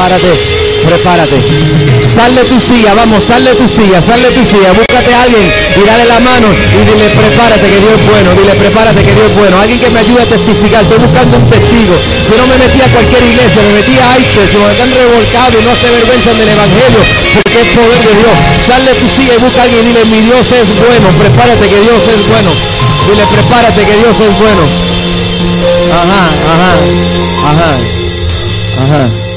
prepárate, prepárate. Sal de tu silla, vamos, sal de tu silla, sal de tu silla. Búscate a alguien y dale la mano y dile, prepárate que Dios es bueno. Dile, prepárate que Dios es bueno. Alguien que me ayude a testificar. Estoy buscando un testigo. Yo no me metí a cualquier iglesia, me metí a ICHES, me están revolcados y no se vergüenza del evangelio, porque es poder de Dios. Sal de tu silla y busca a alguien y dile, mi Dios es bueno. Prepárate que Dios es bueno. Dile, prepárate que Dios es bueno. Ajá, ajá, ajá, ajá.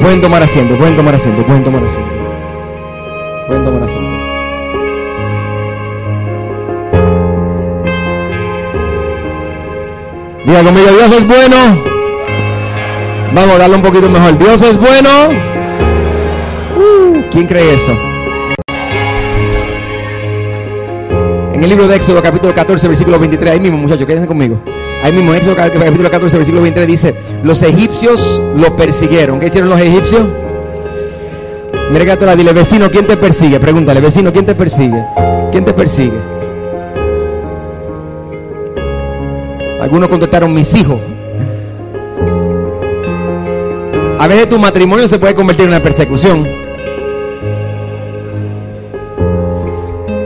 Pueden tomar asiento, pueden tomar asiento, pueden tomar asiento. Pueden tomar asiento. Diga conmigo, Dios es bueno. Vamos a darle un poquito mejor. Dios es bueno. Uh, ¿Quién cree eso? En el libro de Éxodo capítulo 14 versículo 23, ahí mismo muchachos, quédense conmigo. Ahí mismo en Éxodo capítulo 14 versículo 23 dice, los egipcios lo persiguieron. ¿Qué hicieron los egipcios? Mira que la dile, vecino, ¿quién te persigue? Pregúntale, vecino, ¿quién te persigue? ¿Quién te persigue? Algunos contestaron, mis hijos. A veces tu matrimonio se puede convertir en una persecución.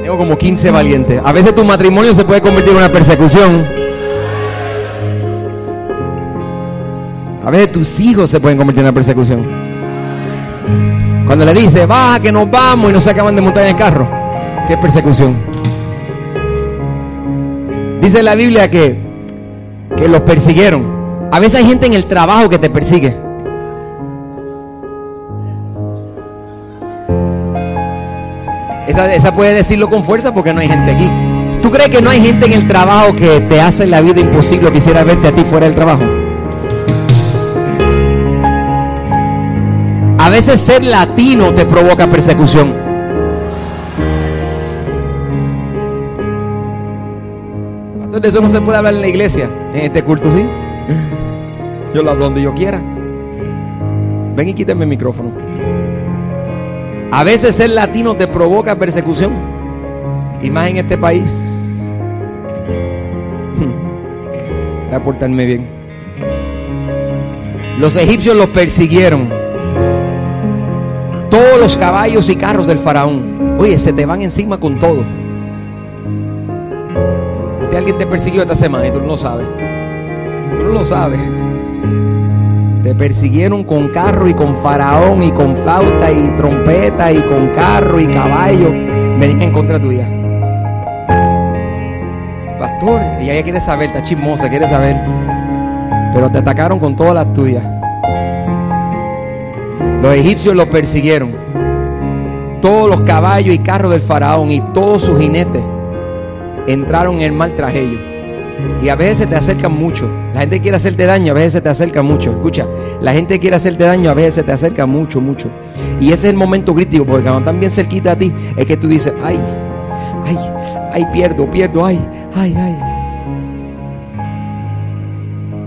Tengo como 15 valientes. A veces tu matrimonio se puede convertir en una persecución. A veces tus hijos se pueden convertir en una persecución. Cuando le dice, baja que nos vamos y no se acaban de montar en el carro. ¿Qué persecución? Dice la Biblia que, que los persiguieron. A veces hay gente en el trabajo que te persigue. Esa, esa puede decirlo con fuerza porque no hay gente aquí. ¿Tú crees que no hay gente en el trabajo que te hace la vida imposible o quisiera verte a ti fuera del trabajo? A veces ser latino te provoca persecución. De eso no se puede hablar en la iglesia, en este culto, ¿sí? Yo lo hablo donde yo quiera. Ven y quítame el micrófono. A veces ser latino te provoca persecución. Y más en este país. Voy a portarme bien. Los egipcios los persiguieron. Todos los caballos y carros del faraón. Oye, se te van encima con todo. ¿Usted alguien te persiguió esta semana y tú no lo sabes? Tú no lo sabes. Te persiguieron con carro y con faraón y con flauta y trompeta y con carro y caballo. Venían en contra tuya. Pastor, y ella quiere saber, está chismosa, quiere saber. Pero te atacaron con todas las tuyas. Los egipcios los persiguieron. Todos los caballos y carros del faraón y todos sus jinetes entraron en el mar tras ellos. Y a veces te acercan mucho. La gente quiere hacerte daño, a veces se te acerca mucho. Escucha, la gente quiere hacerte daño, a veces se te acerca mucho, mucho. Y ese es el momento crítico, porque cuando están bien cerquita a ti, es que tú dices, ay, ay, ay, pierdo, pierdo, ay, ay, ay.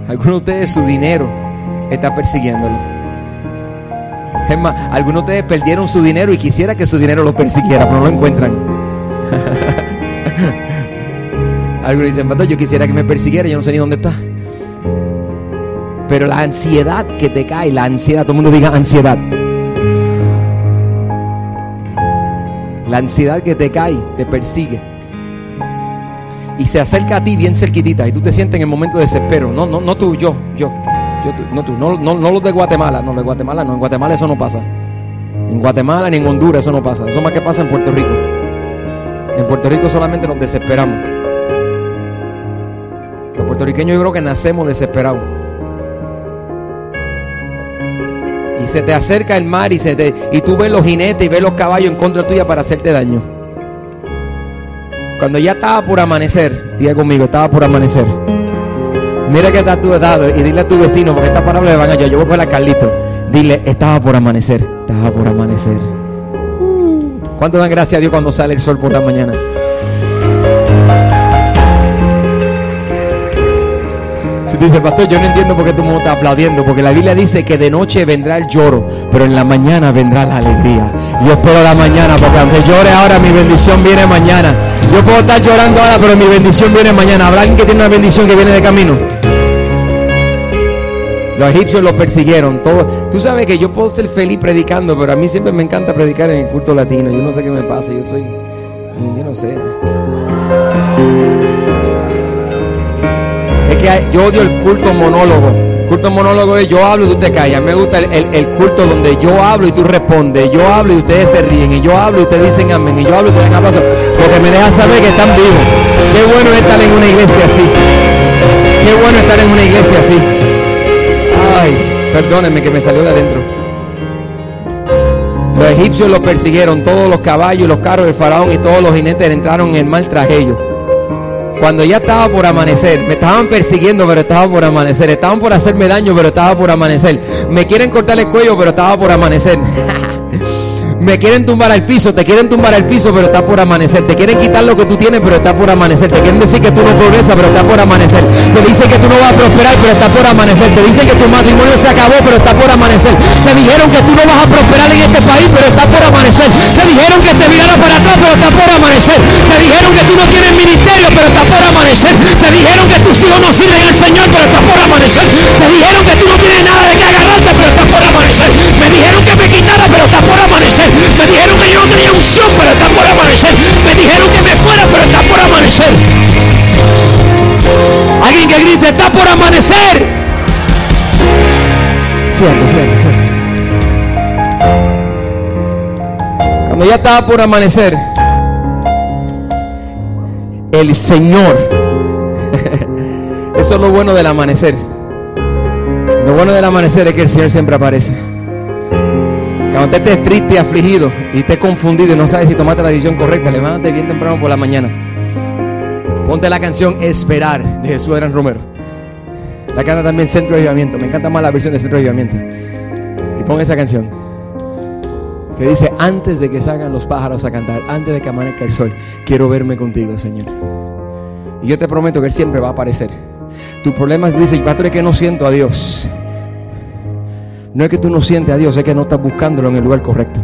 Algunos de ustedes su dinero está persiguiéndolo. Es más, algunos de ustedes perdieron su dinero y quisiera que su dinero lo persiguiera, pero no lo encuentran. Algunos dicen, pastor, yo quisiera que me persiguiera, yo no sé ni dónde está. Pero la ansiedad que te cae, la ansiedad, todo el mundo diga ansiedad. La ansiedad que te cae, te persigue. Y se acerca a ti bien cerquitita y tú te sientes en el momento de desespero. No, no, no tú, yo, yo. No, no los de Guatemala, no, los de Guatemala no, en Guatemala eso no pasa. En Guatemala ni en Honduras eso no pasa. Eso más que pasa en Puerto Rico. En Puerto Rico solamente nos desesperamos. Los puertorriqueños yo creo que nacemos desesperados. Y se te acerca el mar y, se te, y tú ves los jinetes y ves los caballos en contra tuya para hacerte daño. Cuando ya estaba por amanecer, diga conmigo, estaba por amanecer. Mira que está tu edad y dile a tu vecino, porque esta palabra le van a yo, yo voy para Carlito. Dile, estaba por amanecer, estaba por amanecer. ¿Cuánto dan gracias a Dios cuando sale el sol por la mañana? Si tú dices, pastor, yo no entiendo por qué tú me estás aplaudiendo, porque la Biblia dice que de noche vendrá el lloro, pero en la mañana vendrá la alegría. Yo espero la mañana, porque aunque llore ahora, mi bendición viene mañana. Yo puedo estar llorando ahora, pero mi bendición viene mañana. ¿Habrá alguien que tiene una bendición que viene de camino? Los egipcios lo persiguieron. Todo. Tú sabes que yo puedo ser feliz predicando, pero a mí siempre me encanta predicar en el culto latino. Yo no sé qué me pasa. Yo soy. Yo no sé. Es que yo odio el culto monólogo. El culto monólogo es yo hablo y tú te callas. Me gusta el, culto donde yo hablo y tú respondes. Yo hablo y ustedes se ríen. Y yo hablo y ustedes dicen amén. Y yo hablo y ustedes aplauso. Porque me deja saber que están vivos. Qué bueno estar en una iglesia así. Qué bueno estar en una iglesia así. Perdónenme que me salió de adentro. Los egipcios lo persiguieron, todos los caballos, los carros del faraón y todos los jinetes entraron en el mal tras ellos. Cuando ya estaba por amanecer, me estaban persiguiendo, pero estaba por amanecer. Estaban por hacerme daño, pero estaba por amanecer. Me quieren cortar el cuello, pero estaba por amanecer. Me quieren tumbar al piso, te quieren tumbar al piso, pero está por amanecer. Te quieren quitar lo que tú tienes, pero está por amanecer. Te quieren decir que tú no progresas, pero está por amanecer. Te dicen que tú no vas a prosperar, pero está por amanecer. Te dicen que tu matrimonio se acabó, pero está por amanecer. Te dijeron que tú no vas a prosperar en este país, pero está por amanecer. Te dijeron que te mirara para atrás, pero está por amanecer. Te dijeron que tú no tienes ministerio, pero está por amanecer. Te dijeron que tus hijos no sirven al Señor, pero está por amanecer. Te dijeron que tú no tienes nada de que agarrarte, pero está por amanecer. Me dijeron que me quitara, pero está por amanecer. Me dijeron que yo no tenía unción, pero está por amanecer. Me dijeron que me fuera, pero está por amanecer. Alguien que grite, está por amanecer. Cierto, cierto, cierto. Cuando ya estaba por amanecer, el Señor. Eso es lo bueno del amanecer. Lo bueno del amanecer es que el Señor siempre aparece. Cuando usted estés triste y afligido y estés confundido y no sabes si tomaste la decisión correcta, levántate bien temprano por la mañana. Ponte la canción Esperar de Jesús Gran Romero. La canta también Centro de Avivamiento. Me encanta más la versión de Centro de Avivamiento. Y pon esa canción. Que dice, antes de que salgan los pájaros a cantar, antes de que amanezca el sol, quiero verme contigo, Señor. Y yo te prometo que Él siempre va a aparecer. Tu problema es, dice, pastor, es que no siento a Dios. No es que tú no sientes a Dios, es que no estás buscándolo en el lugar correcto.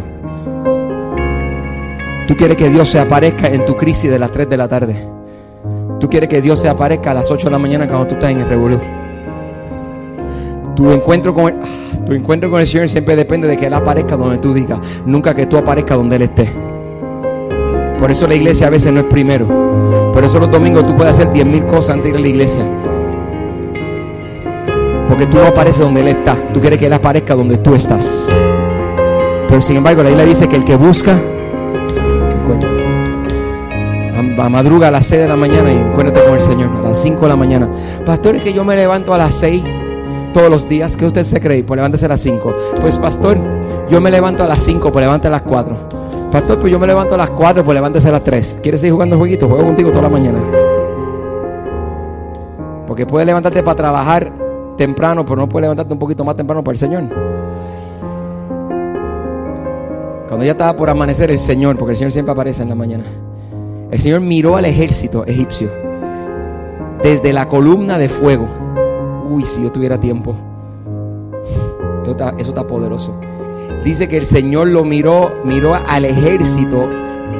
Tú quieres que Dios se aparezca en tu crisis de las 3 de la tarde. Tú quieres que Dios se aparezca a las 8 de la mañana cuando tú estás en el revolú. Tu encuentro con el, ah, tu encuentro con el Señor siempre depende de que Él aparezca donde tú digas, nunca que tú aparezcas donde Él esté. Por eso la iglesia a veces no es primero. Por eso los domingos tú puedes hacer 10 mil cosas antes de ir a la iglesia. Porque tú no apareces donde Él está. Tú quieres que Él aparezca donde tú estás. Pero sin embargo, la Biblia dice que el que busca, encuentra. A, madruga a las 6 de la mañana y encuéntrate con el Señor. A las 5 de la mañana. Pastor, es que yo me levanto a las 6 todos los días. ¿Qué usted se cree? Pues levántese a las 5. Pues pastor, yo me levanto a las 5, pues levántese a las 4. Pastor, pues yo me levanto a las 4, pues levántese a las 3. ¿Quieres seguir jugando jueguitos? Juego contigo toda la mañana. Porque puedes levantarte para trabajar temprano, pero no puedes levantarte un poquito más temprano para el Señor. Cuando ya estaba por amanecer el Señor, porque el Señor siempre aparece en la mañana, el Señor miró al ejército egipcio desde la columna de fuego. Uy, si yo tuviera tiempo. Eso está, poderoso. Dice que el Señor lo miró, miró al ejército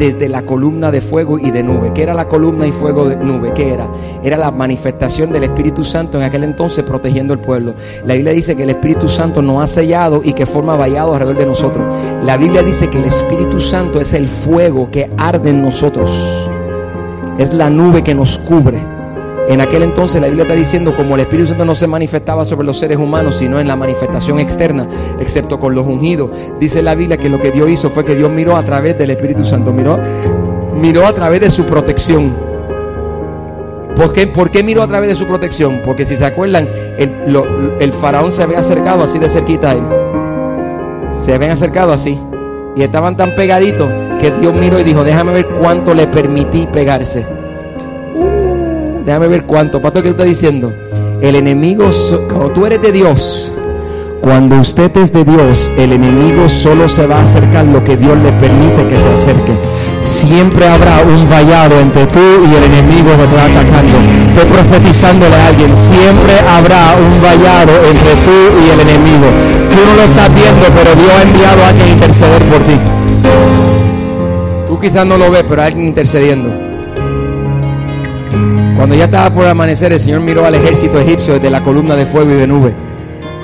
desde la columna de fuego y de nube. ¿Qué era la columna y fuego de nube? ¿Qué era? Era la manifestación del Espíritu Santo en aquel entonces protegiendo el pueblo. La Biblia dice que el Espíritu Santo nos ha sellado y que forma vallado alrededor de nosotros. La Biblia dice que el Espíritu Santo es el fuego que arde en nosotros. Es la nube que nos cubre. En aquel entonces la Biblia está diciendo como el Espíritu Santo no se manifestaba sobre los seres humanos, sino en la manifestación externa, excepto con los ungidos. Dice la Biblia que lo que Dios hizo fue que Dios miró a través del Espíritu Santo, miró, miró a través de su protección. ¿Por qué, ¿Por qué miró a través de su protección? Porque si se acuerdan, el, el faraón se había acercado así de cerquita a él. Se habían acercado así. Y estaban tan pegaditos que Dios miró y dijo, déjame ver cuánto le permití pegarse. Déjame ver cuánto. Pastor, ¿qué está diciendo? El enemigo, cuando tú eres de Dios, cuando usted es de Dios, el enemigo solo se va a acercar lo que Dios le permite que se acerque. Siempre habrá un vallado entre tú y el enemigo que te va atacando. Estoy profetizándole a alguien. Siempre habrá un vallado entre tú y el enemigo. Tú no lo estás viendo, pero Dios ha enviado a alguien interceder por ti. Tú quizás no lo ves, pero hay alguien intercediendo. Cuando ya estaba por amanecer, el Señor miró al ejército egipcio desde la columna de fuego y de nube.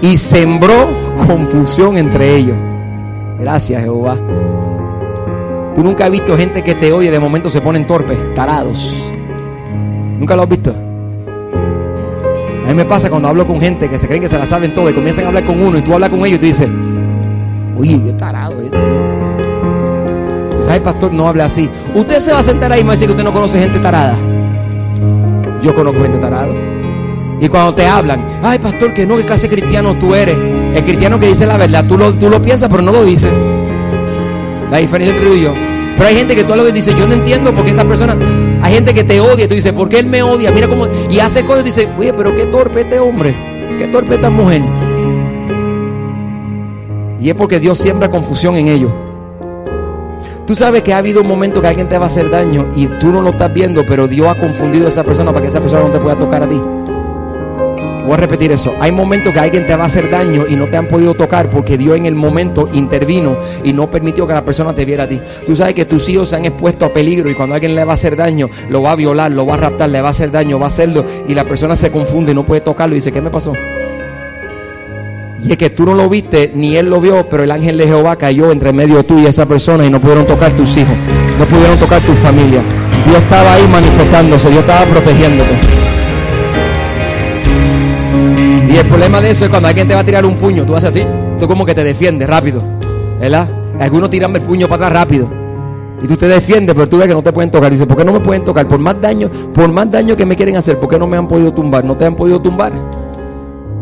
y sembró confusión entre ellos. Gracias, Jehová. Tú nunca has visto gente que te oye de momento se ponen torpes, tarados. Nunca lo has visto. A mí me pasa cuando hablo con gente que se creen que se la saben todo y comienzan a hablar con uno y tú hablas con ellos y tú dices, oye, qué tarado este. ¿Sabes, pastor? No hable así. Usted se va a sentar ahí y va a decir que usted no conoce gente tarada. Yo conozco gente tarada. Y cuando te hablan, ay, pastor, que no, que clase cristiano tú eres. El cristiano que dice la verdad, tú lo, tú lo piensas, pero no lo dices. La diferencia entre tú y yo. Pero hay gente que tú lo ves y dice, yo no entiendo por qué esta persona. Hay gente que te odia y tú dices, ¿por qué él me odia? Mira cómo. Y hace cosas y dice, oye, pero qué torpe este hombre. Qué torpe esta mujer. Y es porque Dios siembra confusión en ellos. Tú sabes que ha habido un momento que alguien te va a hacer daño y tú no lo estás viendo, pero Dios ha confundido a esa persona para que esa persona no te pueda tocar a ti. Voy a repetir eso. Hay momentos que alguien te va a hacer daño y no te han podido tocar porque Dios en el momento intervino y no permitió que la persona te viera a ti. Tú sabes que tus hijos se han expuesto a peligro y cuando alguien le va a hacer daño, lo va a violar, lo va a raptar, le va a hacer daño, va a hacerlo y la persona se confunde y no puede tocarlo y dice, ¿qué me pasó? Y es que tú no lo viste, ni él lo vio, pero el ángel de Jehová cayó entre medio tú y esa persona y no pudieron tocar tus hijos, no pudieron tocar tu familia. Dios estaba ahí manifestándose, Dios estaba protegiéndote. Y el problema de eso es cuando alguien te va a tirar un puño, tú haces así, tú como que te defiendes rápido, ¿verdad? Algunos tiran el puño para atrás rápido. Y tú te defiendes, pero tú ves que no te pueden tocar. Y dices, ¿por qué no me pueden tocar? Por más daño, por más daño que me quieren hacer, ¿por qué no me han podido tumbar? ¿No te han podido tumbar?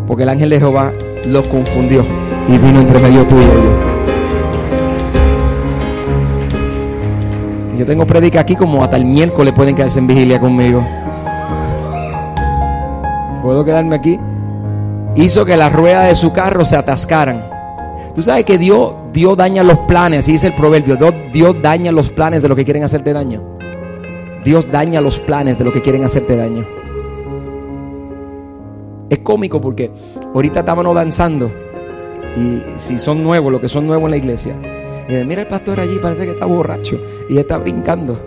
Porque el ángel de Jehová los confundió y vino entre medio tuyo y yo. Tengo predica aquí como hasta el miércoles pueden quedarse en vigilia conmigo. ¿Puedo quedarme aquí? Hizo que las ruedas de su carro se atascaran. Tú sabes que Dios, Dios daña los planes, así dice el proverbio. Dios, Dios daña los planes de lo que quieren hacerte daño. Dios daña los planes de lo que quieren hacerte daño. Es cómico porque ahorita estábamos danzando y si son nuevos, los que son nuevos en la iglesia, y mira el pastor allí, parece que está borracho y está brincando.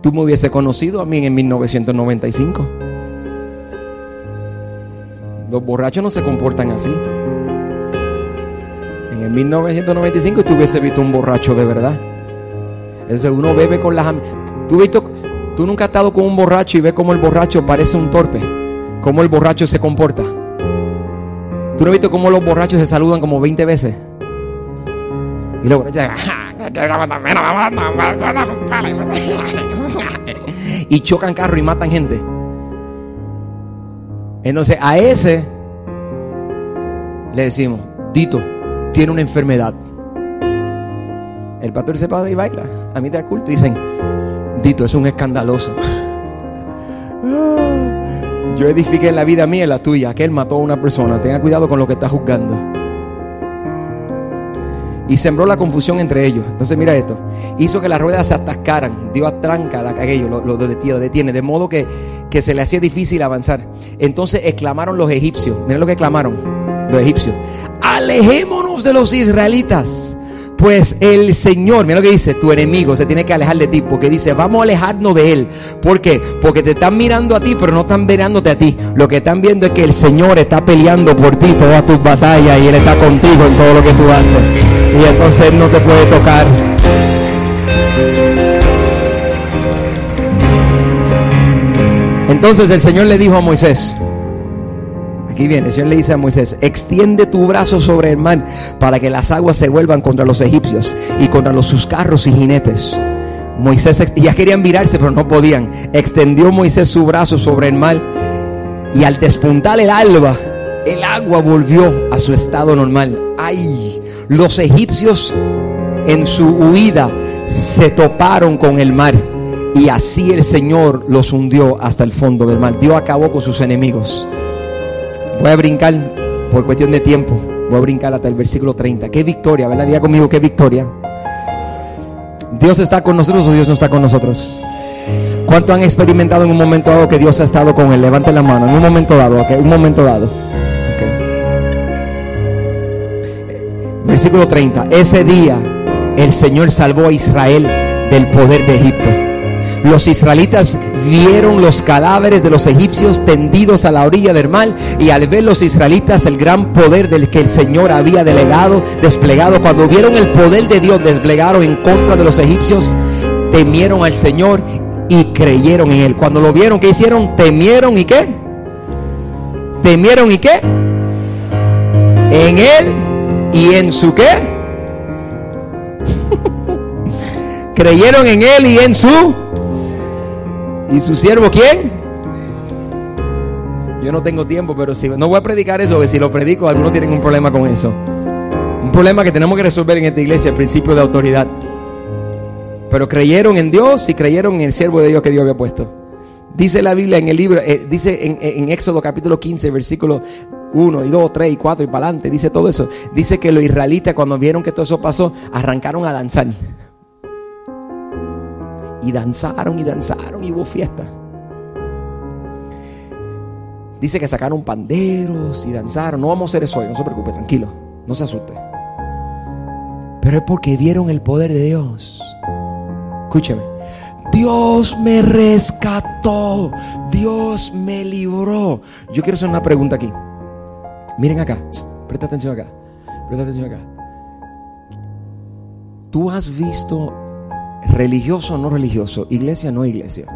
Tú me hubiese conocido a mí en 1995. Los borrachos no se comportan así. En el 1995 tú hubiese visto un borracho de verdad. Entonces uno bebe con las ¿Tú, visto, tú nunca has estado con un borracho y ves como el borracho parece un torpe. Cómo el borracho se comporta. ¿Tú no has visto cómo los borrachos se saludan como 20 veces? Y luego y chocan carro y matan gente. Entonces a ese le decimos, Dito, tiene una enfermedad. El pastor se para y baila. A mí te culto y dicen, Dito, es un escandaloso. Yo edifiqué la vida mía y la tuya. Que él mató a una persona. Tenga cuidado con lo que está juzgando. Y sembró la confusión entre ellos. Entonces mira esto. Hizo que las ruedas se atascaran. Dio a tranca a aquello, lo, detiene, lo detiene. De modo que, que se le hacía difícil avanzar. Entonces exclamaron los egipcios. Miren lo que exclamaron los egipcios. Alejémonos de los israelitas. Pues el Señor, mira lo que dice, tu enemigo se tiene que alejar de ti, porque dice, vamos a alejarnos de Él. ¿Por qué? Porque te están mirando a ti, pero no están mirándote a ti. Lo que están viendo es que el Señor está peleando por ti todas tus batallas y Él está contigo en todo lo que tú haces. Y entonces Él no te puede tocar. Entonces el Señor le dijo a Moisés, Aquí viene, el Señor le dice a Moisés, extiende tu brazo sobre el mar para que las aguas se vuelvan contra los egipcios y contra los, sus carros y jinetes. Moisés ya querían mirarse, pero no podían. Extendió Moisés su brazo sobre el mar y al despuntar el alba, el agua volvió a su estado normal. Ay, los egipcios en su huida se toparon con el mar y así el Señor los hundió hasta el fondo del mar. Dios acabó con sus enemigos. Voy a brincar por cuestión de tiempo. Voy a brincar hasta el versículo 30. Qué victoria, ¿verdad? Diga conmigo, qué victoria. Dios está con nosotros o Dios no está con nosotros. ¿Cuánto han experimentado en un momento dado que Dios ha estado con él? Levante la mano. En un momento dado, ok. Un momento dado. Okay. Versículo 30. Ese día el Señor salvó a Israel del poder de Egipto Los israelitas vieron los cadáveres de los egipcios tendidos a la orilla del mar y al ver los israelitas el gran poder del que el Señor había delegado, desplegado, cuando vieron el poder de Dios desplegado en contra de los egipcios, temieron al Señor y creyeron en Él. Cuando lo vieron, ¿qué hicieron? Temieron y qué? Temieron y qué? En Él y en su qué? creyeron en Él y en su... ¿Y su siervo quién? Yo no tengo tiempo, pero si no voy a predicar eso, que si lo predico, algunos tienen un problema con eso. Un problema que tenemos que resolver en esta iglesia, el principio de autoridad. Pero creyeron en Dios y creyeron en el siervo de Dios que Dios había puesto. Dice la Biblia en el libro, eh, dice en, en, Éxodo capítulo 15, versículo 1 y 2, 3 y 4 y para adelante, dice todo eso. Dice que los israelitas cuando vieron que todo eso pasó, arrancaron a danzar. Y danzaron y danzaron y hubo fiesta. Dice que sacaron panderos y danzaron. No vamos a hacer eso hoy, no se preocupe, tranquilo, no se asuste. Pero es porque vieron el poder de Dios. Escúcheme. Dios me rescató. Dios me libró. Yo quiero hacer una pregunta aquí. Miren acá. Presta atención acá. Presta atención acá. ¿Tú has visto religioso o no religioso, iglesia o no iglesia?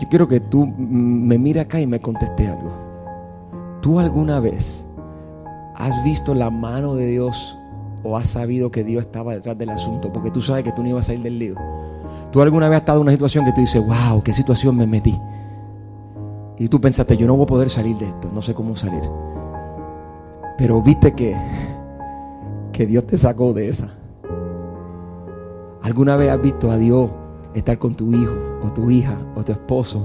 Yo quiero que tú me mire acá y me conteste algo. ¿Tú alguna vez has visto la mano de Dios o has sabido que Dios estaba detrás del asunto, porque tú sabes que tú no ibas a salir del lío. Tú alguna vez has estado en una situación que tú dices, wow, qué situación me metí. Y tú pensaste, yo no voy a poder salir de esto, no sé cómo salir. Pero viste que, que Dios te sacó de esa. ¿Alguna vez has visto a Dios estar con tu hijo o tu hija o tu esposo?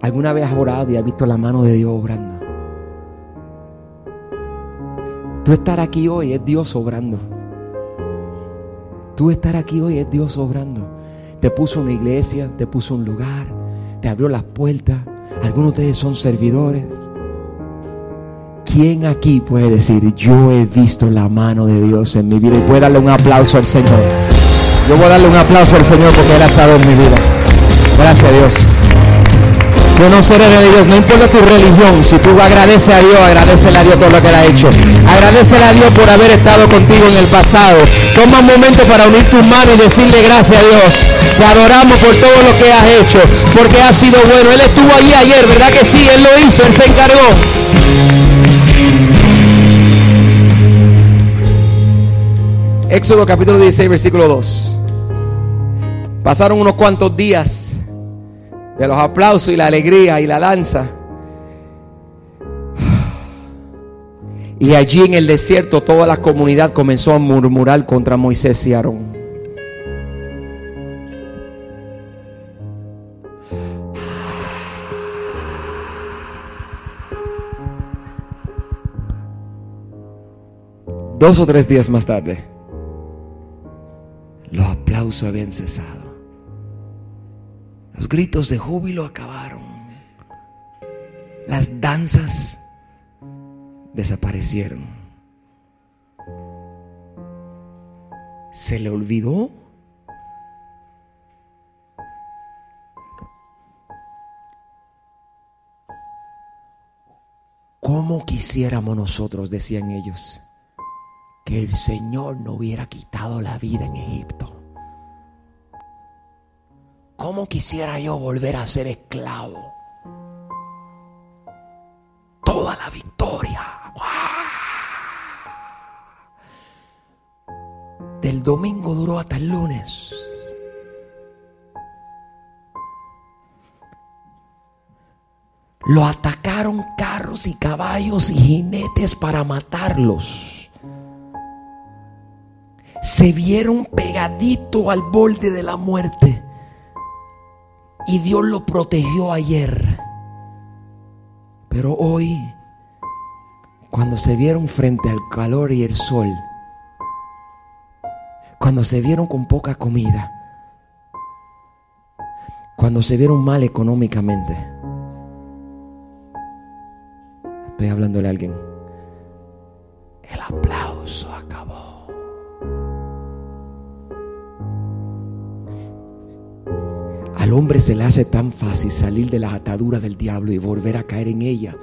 ¿Alguna vez has orado y has visto la mano de Dios obrando? Tú estar aquí hoy es Dios obrando. Tú estar aquí hoy es Dios obrando. Te puso una iglesia, te puso un lugar, te abrió las puertas. Algunos de ustedes son servidores. ¿Quién aquí puede decir, yo he visto la mano de Dios en mi vida? Y puede darle un aplauso al Señor. Yo voy a darle un aplauso al Señor porque Él ha estado en mi vida. Gracias a Dios. Yo no seré de Dios, no importa tu religión, si tú agradeces a Dios, agradecele a Dios por lo que Él ha hecho. Agradecele a Dios por haber estado contigo en el pasado. Toma un momento para unir tus manos y decirle gracias a Dios. Te adoramos por todo lo que has hecho, porque ha sido bueno. Él estuvo allí ayer, ¿verdad que sí? Él lo hizo, Él se encargó. Éxodo capítulo 16, versículo 2. Pasaron unos cuantos días de los aplausos y la alegría y la danza. Y allí en el desierto toda la comunidad comenzó a murmurar contra Moisés y Aarón. Dos o tres días más tarde, los aplausos habían cesado. Los gritos de júbilo acabaron. Las danzas desaparecieron. Se le olvidó ¿Cómo quisiéramos nosotros, decían ellos, que el Señor no hubiera quitado la vida en Egipto? ¿Cómo quisiera yo volver a ser esclavo? Toda la victoria. Del domingo duró hasta el lunes. Lo atacaron carros y caballos y jinetes para matarlos. Se vieron pegadito al borde de la muerte. Y Dios lo protegió ayer. Pero hoy, cuando se vieron frente al calor y el sol, cuando se vieron con poca comida, cuando se vieron mal económicamente, estoy hablándole a alguien, el aplauso acabó. Al hombre se le hace tan fácil salir de las ataduras del diablo y volver a caer en ella.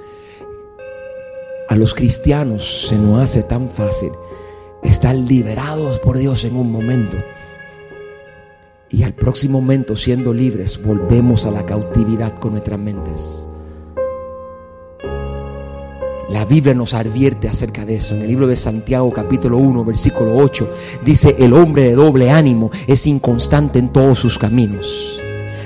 A los cristianos se nos hace tan fácil estar liberados por Dios en un momento. Y al próximo momento, siendo libres, volvemos a la cautividad con nuestras mentes. La Biblia nos advierte acerca de eso. En el libro de Santiago capítulo 1 versículo 8 dice, el hombre de doble ánimo es inconstante en todos sus caminos.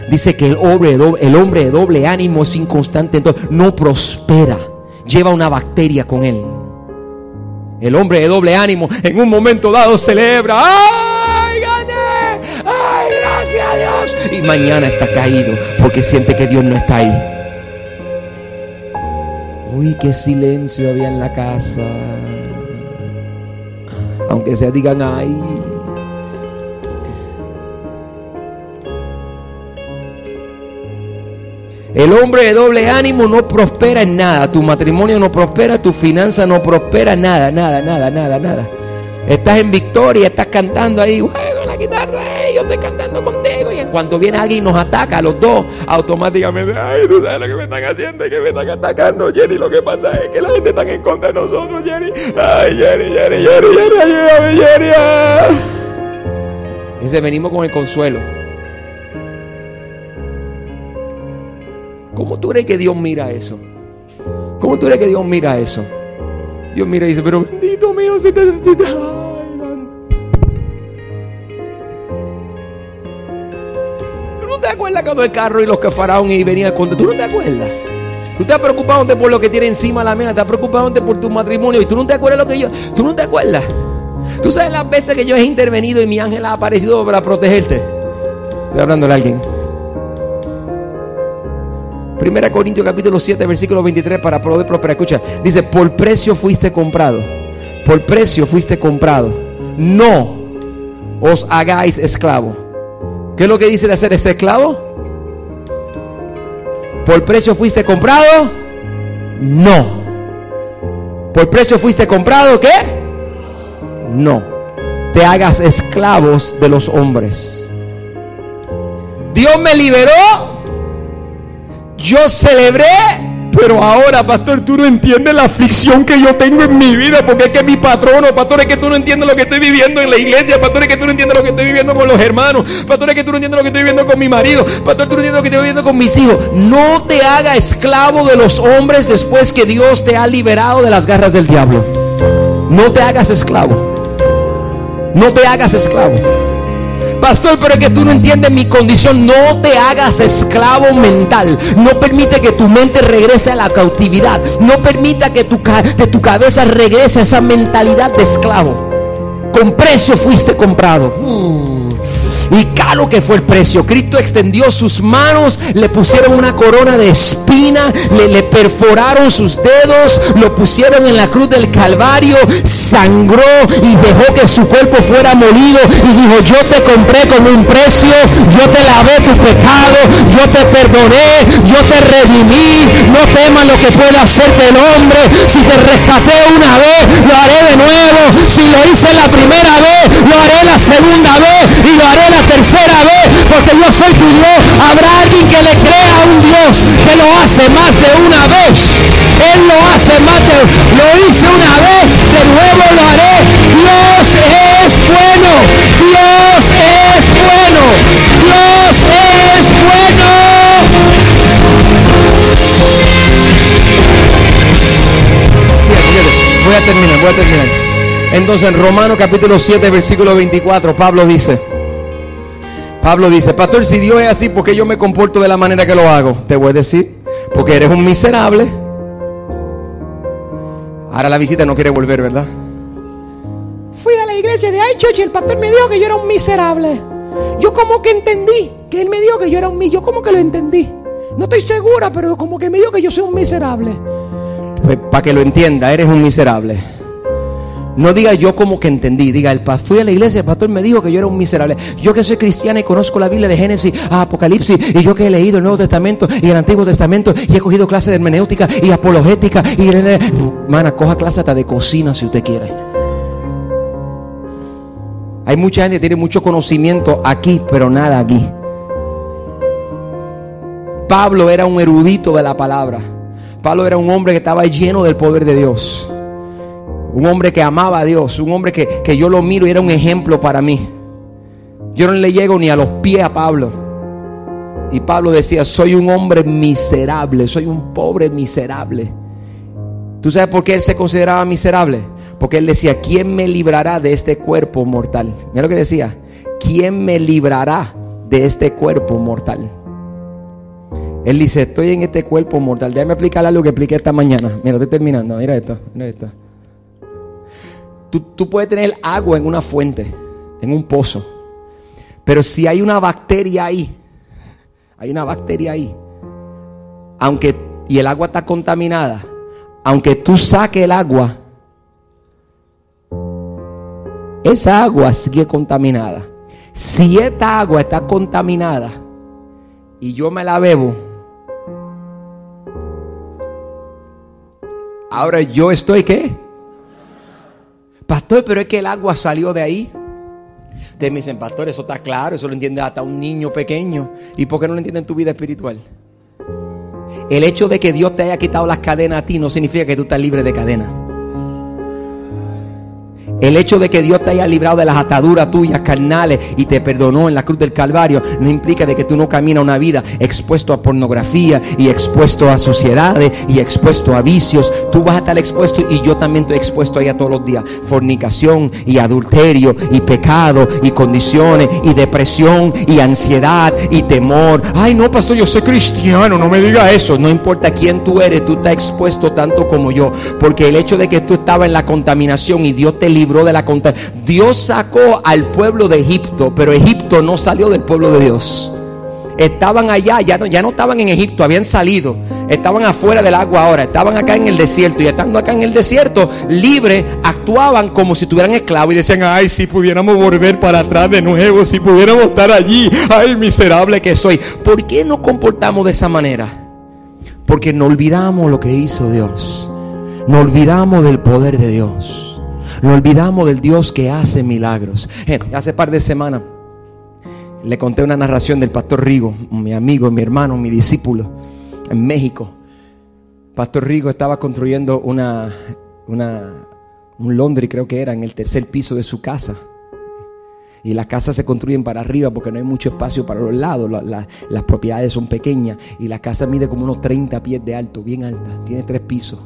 Dice que el hombre, de doble, el hombre de doble ánimo es inconstante en todo, no prospera, lleva una bacteria con él. El hombre de doble ánimo en un momento dado celebra, ¡ay, gané! ¡Ay, gracias a Dios! Y mañana está caído porque siente que Dios no está ahí. Uy, qué silencio había en la casa. Aunque se digan, ay. El hombre de doble ánimo no prospera en nada. Tu matrimonio no prospera, tu finanza no prospera, nada, nada, nada, nada, nada. Estás en victoria, estás cantando ahí, juego la guitarra, yo estoy cantando contigo. Y en cuanto viene alguien y nos ataca los dos, automáticamente, ay, tú sabes lo que me están haciendo, que me están atacando, Jenny. Lo que pasa es que la gente está en contra de nosotros, Jenny. Ay, Jenny, Jenny, Jenny, Jenny, ayúdame, Jenny. Ah. Dice, venimos con el consuelo. ¿Cómo tú crees que Dios mira eso? ¿Cómo tú crees que Dios mira eso? Dios mira y dice, pero bendito mío, si te, te acuerdas cuando el carro y los que faraón y venía con tú no te acuerdas? Tú estás preocupado por lo que tiene encima la mesa, estás preocupado por tu matrimonio y tú no te acuerdas lo que yo, tú no te acuerdas. Tú sabes las veces que yo he intervenido y mi ángel ha aparecido para protegerte. Estoy hablando de alguien. Primera Corintios capítulo 7, versículo 23 para poder prosperar. Escucha, dice, por precio fuiste comprado. Por precio fuiste comprado. No os hagáis esclavo ¿Qué es lo que dice de hacer ese esclavo? ¿Por precio fuiste comprado? No. ¿Por precio fuiste comprado? ¿Qué? No. Te hagas esclavos de los hombres. Dios me liberó. Yo celebré pero ahora, pastor, tú no entiendes la aflicción que yo tengo en mi vida, porque es que mi patrono, pastor, es que tú no entiendes lo que estoy viviendo en la iglesia, pastor, es que tú no entiendes lo que estoy viviendo con los hermanos, pastor, es que tú no entiendes lo que estoy viviendo con mi marido, pastor, tú no entiendes lo que estoy viviendo con mis hijos. No te haga esclavo de los hombres después que Dios te ha liberado de las garras del diablo. No te hagas esclavo. No te hagas esclavo. Pastor, pero es que tú no entiendes mi condición. No te hagas esclavo mental. No permite que tu mente regrese a la cautividad. No permita que tu, de tu cabeza regrese a esa mentalidad de esclavo. Con precio fuiste comprado. Mm. Y caro que fue el precio. Cristo extendió sus manos, le pusieron una corona de espina, le, perforaron sus dedos, lo pusieron en la cruz del Calvario, sangró y dejó que su cuerpo fuera molido. Y dijo, yo te compré con un precio, yo te lavé tu pecado, yo te perdoné, yo te redimí. No temas lo que pueda hacerte el hombre. Si te rescaté una vez, lo haré de nuevo. Si lo hice la primera vez, lo haré la segunda vez y lo haré la tercera vez, porque yo soy tu Dios. Habrá alguien que le crea a un Dios que lo hace más de una vez. Él lo hace más de lo hice una vez, de nuevo lo haré. Dios es bueno. Dios es bueno. Dios es bueno. voy a terminar, voy a terminar. Entonces en Romano capítulo 7, versículo 24, Pablo dice, Pablo dice, pastor, si Dios es así, ¿por qué yo me comporto de la manera que lo hago? Te voy a decir, porque eres un miserable. Ahora la visita no quiere volver, ¿verdad? Fui a la iglesia de Church y el pastor me dijo que yo era un miserable. Yo como que entendí que él me dijo que yo era un miserable. Yo como que lo entendí. No estoy segura, pero como que me dijo que yo soy un miserable. Pues, para que lo entienda, eres un miserable. No diga yo como que entendí, diga, el fui a la iglesia, el pastor me dijo que yo era un miserable. Yo que soy cristiana y conozco la Biblia de Génesis a Apocalipsis, y yo que he leído el Nuevo Testamento y el Antiguo Testamento, y he cogido clases de hermenéutica y apologética, y hermana, coja clase hasta de cocina si usted quiere. Hay mucha gente que tiene mucho conocimiento aquí, pero nada aquí. Pablo era un erudito de la palabra. Pablo era un hombre que estaba lleno del poder de Dios. Un hombre que amaba a Dios. Un hombre que, que yo lo miro y era un ejemplo para mí. Yo no le llego ni a los pies a Pablo. Y Pablo decía, soy un hombre miserable, soy un pobre miserable. ¿Tú sabes por qué él se consideraba miserable? Porque él decía, ¿quién me librará de este cuerpo mortal? Mira lo que decía, ¿quién me librará de este cuerpo mortal? Él dice, estoy en este cuerpo mortal. Déjame explicar algo que expliqué esta mañana. Mira, estoy terminando. Mira esto, mira esto. Tú, tú puedes tener agua en una fuente, en un pozo. Pero si hay una bacteria ahí, hay una bacteria ahí, aunque y el agua está contaminada, aunque tú saques el agua, esa agua sigue contaminada. Si esta agua está contaminada y yo me la bebo, ahora yo estoy qué? Pastor, pero es que el agua salió de ahí. Ustedes me dicen, pastor, eso está claro, eso lo entiende hasta un niño pequeño. ¿Y por qué no lo entiende en tu vida espiritual? El hecho de que Dios te haya quitado las cadenas a ti no significa que tú estás libre de cadenas. El hecho de que Dios te haya librado de las ataduras tuyas carnales y te perdonó en la cruz del Calvario no implica de que tú no caminas una vida expuesto a pornografía y expuesto a sociedades y expuesto a vicios. Tú vas a estar expuesto y yo también estoy expuesto ahí todos los días. Fornicación y adulterio y pecado y condiciones y depresión y ansiedad y temor. Ay, no, pastor, yo soy cristiano, no me diga eso. No importa quién tú eres, tú estás expuesto tanto como yo. Porque el hecho de que tú estabas en la contaminación y Dios te libró de la contaminación. Dios sacó al pueblo de Egipto, pero Egipto no salió del pueblo de Dios. Estaban allá, ya no, estaban en Egipto, habían salido. Estaban afuera del agua ahora, estaban acá en el desierto. Y estando acá en el desierto, libre, actuaban como si estuvieran esclavos. Y decían, ay, si pudiéramos volver para atrás de nuevo, si pudiéramos estar allí. Ay, miserable que soy. ¿Por qué nos comportamos de esa manera? Porque no olvidamos lo que hizo Dios. No olvidamos del poder de Dios. Nos olvidamos del Dios que hace milagros. Eh, hace par de semanas le conté una narración del pastor Rigo, mi amigo, mi hermano, mi discípulo, en México. Pastor Rigo estaba construyendo una, una, un Londres, creo que era, en el tercer piso de su casa. Y las casas se construyen para arriba porque no hay mucho espacio para los lados. las propiedades son pequeñas. Y la casa mide como unos 30 pies de alto, bien alta. Tiene tres pisos.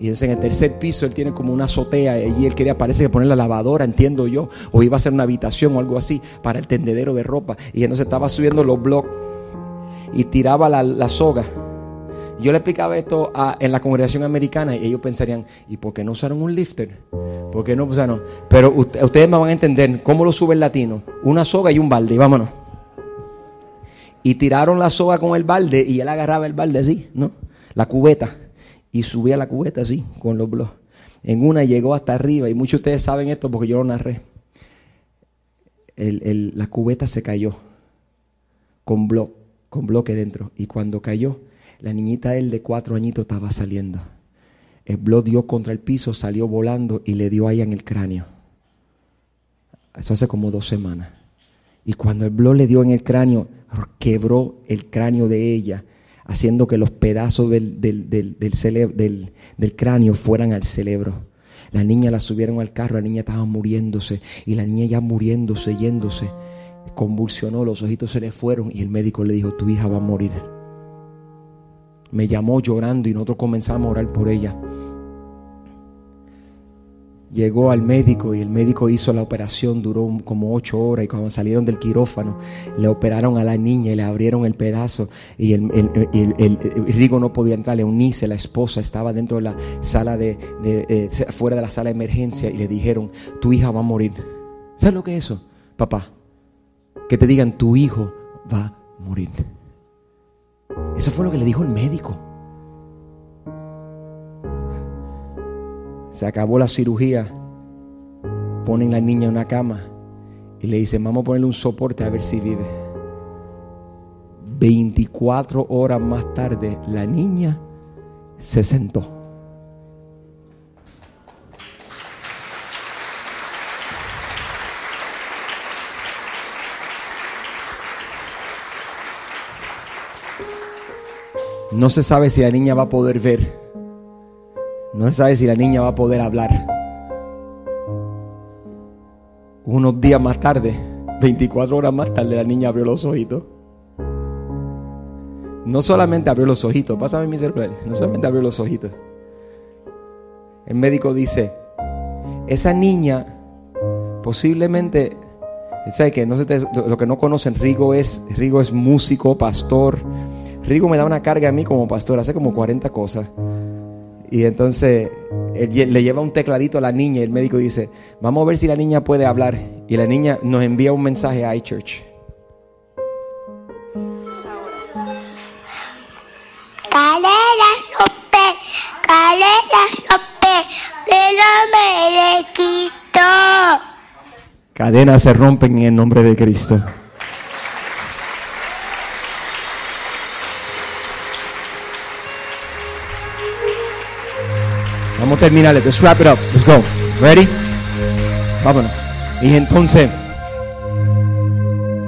Y en el tercer piso él tiene como una azotea y él quería, parece que poner la lavadora, entiendo yo, o iba a ser una habitación o algo así para el tendedero de ropa. Y entonces estaba subiendo los bloques y tiraba la, soga. Yo le explicaba esto en la congregación americana y ellos pensarían, ¿y por qué no usaron un lifter? ¿Por qué no usaron? Pero ustedes me van a entender cómo lo sube el latino. Una soga y un balde, vámonos. Y tiraron la soga con el balde y él agarraba el balde así, ¿no? La cubeta y subía la cubeta así, con los bloques. En una llegó hasta arriba, y muchos de ustedes saben esto porque yo lo narré. la cubeta se cayó con, blo, con bloque dentro. Y cuando cayó, la niñita él de cuatro añitos estaba saliendo. El bloque dio contra el piso, salió volando y le dio ahí en el cráneo. Eso hace como dos semanas. Y cuando el bloque le dio en el cráneo, quebró el cráneo de ella haciendo que los pedazos del, del, cráneo fueran al cerebro. La niña la subieron al carro, la niña estaba muriéndose y la niña ya muriéndose, yéndose, convulsionó, los ojitos se le fueron y el médico le dijo, tu hija va a morir. Me llamó llorando y nosotros comenzamos a orar por ella llegó al médico y el médico hizo la operación, duró como ocho horas y cuando salieron del quirófano le operaron a la niña y le abrieron el pedazo y el, Rigo no podía entrar, Eunice, la esposa, estaba dentro de la sala de, eh, fuera de la sala de emergencia y le dijeron, tu hija va a morir. ¿Sabes lo que es eso, papá? Que te digan, tu hijo va a morir. Eso fue lo que le dijo el médico. Se acabó la cirugía. Ponen la niña en una cama y le dicen, vamos a ponerle un soporte a ver si vive. 24 horas más tarde, la niña se sentó. No se sabe si la niña va a poder ver. No se sabe si la niña va a poder hablar. Unos días más tarde, 24 horas más tarde, la niña abrió los ojitos. No solamente abrió los ojitos, pásame mi celular, no solamente abrió los ojitos. El médico dice, esa niña posiblemente, ¿sabe que lo que no conocen, Rigo es, Rigo es músico, pastor. Rigo me da una carga a mí como pastor, hace como 40 cosas. Y entonces le lleva un tecladito a la niña y el médico dice, vamos a ver si la niña puede hablar. Y la niña nos envía un mensaje a iChurch. Cadenas se rompen en el nombre de Cristo. Vamos a terminar. Let's wrap it up. Let's go. Ready? Vámonos. Y entonces,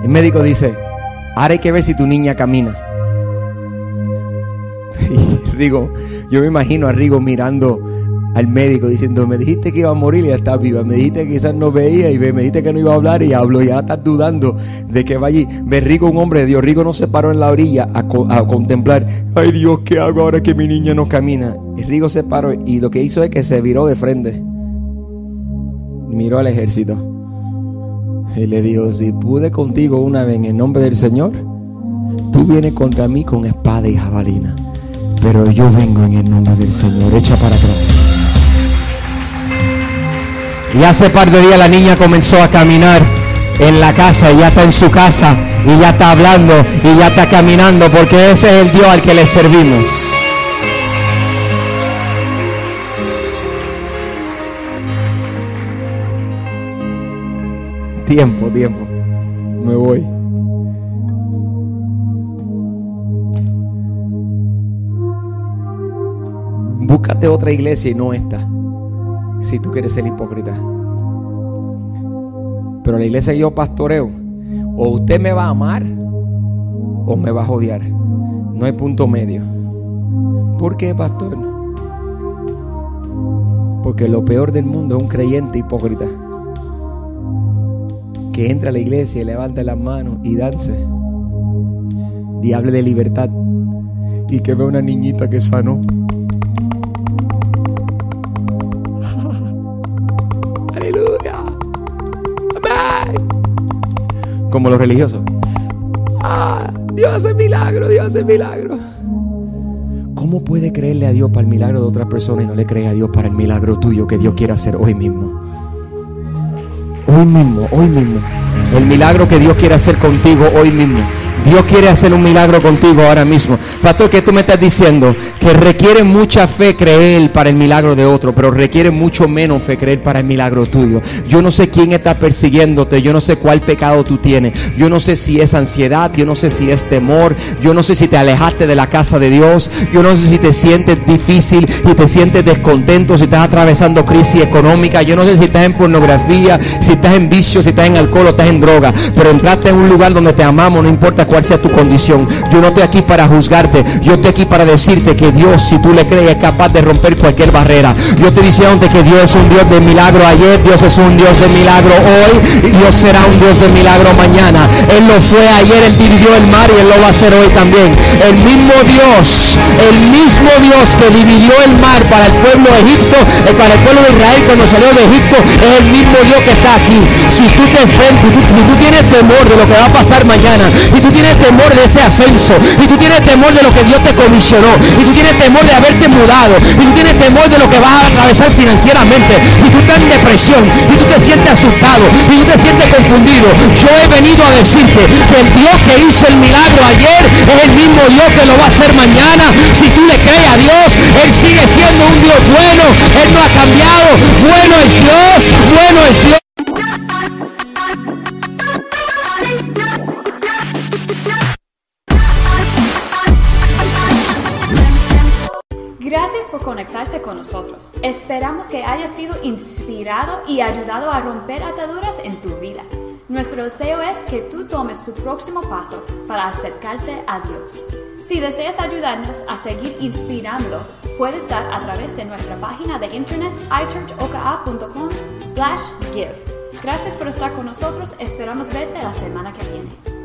el médico dice, ahora hay que ver si tu niña camina. Rigo, yo me imagino a Rigo mirando al médico diciendo, me dijiste que iba a morir y ya está viva, me dijiste que quizás no veía y me dijiste que no iba a hablar y hablo y ahora estás dudando de que va allí. Ve Rigo, un hombre de Dios, Rigo no se paró en la orilla a, a, contemplar, ay Dios, ¿qué hago ahora que mi niña no camina? Y Rigo se paró y lo que hizo es que se viró de frente, miró al ejército y le dijo, si pude contigo una vez en el nombre del Señor, tú vienes contra mí con espada y jabalina. Pero yo vengo en el nombre del Señor. Echa para atrás. Y hace par de días la niña comenzó a caminar en la casa y ya está en su casa y ya está hablando y ya está caminando porque ese es el Dios al que le servimos. Tiempo, tiempo. Me voy. Búscate otra iglesia y no esta si tú quieres ser hipócrita. Pero la iglesia yo pastoreo, o usted me va a amar o me va a odiar. No hay punto medio. ¿Por qué, pastor? Porque lo peor del mundo es un creyente hipócrita. Que entra a la iglesia y levanta las manos y dance. Y hable de libertad. Y que ve una niñita que sanó. Como los religiosos. Ah, Dios hace milagro, Dios hace milagro. ¿Cómo puede creerle a Dios para el milagro de otra persona y no le cree a Dios para el milagro tuyo que Dios quiere hacer hoy mismo? Hoy mismo, hoy mismo. El milagro que Dios quiere hacer contigo hoy mismo. Dios quiere hacer un milagro contigo ahora mismo. Pastor, que tú me estás diciendo que requiere mucha fe creer para el milagro de otro, pero requiere mucho menos fe creer para el milagro tuyo. Yo no sé quién está persiguiéndote, yo no sé cuál pecado tú tienes, yo no sé si es ansiedad, yo no sé si es temor, yo no sé si te alejaste de la casa de Dios, yo no sé si te sientes difícil y te sientes descontento, si estás atravesando crisis económica, yo no sé si estás en pornografía, si estás en vicio, si estás en alcohol o estás en droga, pero entraste en un lugar donde te amamos, no importa cuál sea tu condición. Yo no estoy aquí para juzgarte, yo estoy aquí para decirte que Dios, si tú le crees, es capaz de romper cualquier barrera. Yo estoy diciendo que Dios es un Dios de milagro ayer, Dios es un Dios de milagro hoy, y Dios será un Dios de milagro mañana. Él lo fue ayer, Él dividió el mar y Él lo va a hacer hoy también. El mismo Dios, el mismo Dios que dividió el mar para el pueblo de Egipto, eh, para el pueblo de Israel cuando salió de Egipto, es el mismo Dios que está aquí. Si tú te enfrentas, si tú, tienes temor de lo que va a pasar mañana, si tú tienes temor de ese ascenso, y tú tienes temor de lo que Dios te comisionó, y tú tienes temor de haberte mudado, y tú tienes temor de lo que vas a atravesar financieramente, y tú estás en depresión, y tú te sientes asustado, y tú te sientes confundido, yo he venido a decirte que el Dios que hizo el milagro ayer es el mismo Dios que lo va a hacer mañana. Si tú le crees a Dios, Él sigue siendo un Dios bueno, Él no ha cambiado. Bueno es Dios, bueno es Dios. Gracias por conectarte con nosotros. Esperamos que hayas sido inspirado y ayudado a romper ataduras en tu vida. Nuestro deseo es que tú tomes tu próximo paso para acercarte a Dios. Si deseas ayudarnos a seguir inspirando, puedes dar a través de nuestra página de internet ichurchoka.com slash give. Gracias por estar con nosotros. Esperamos verte la semana que viene.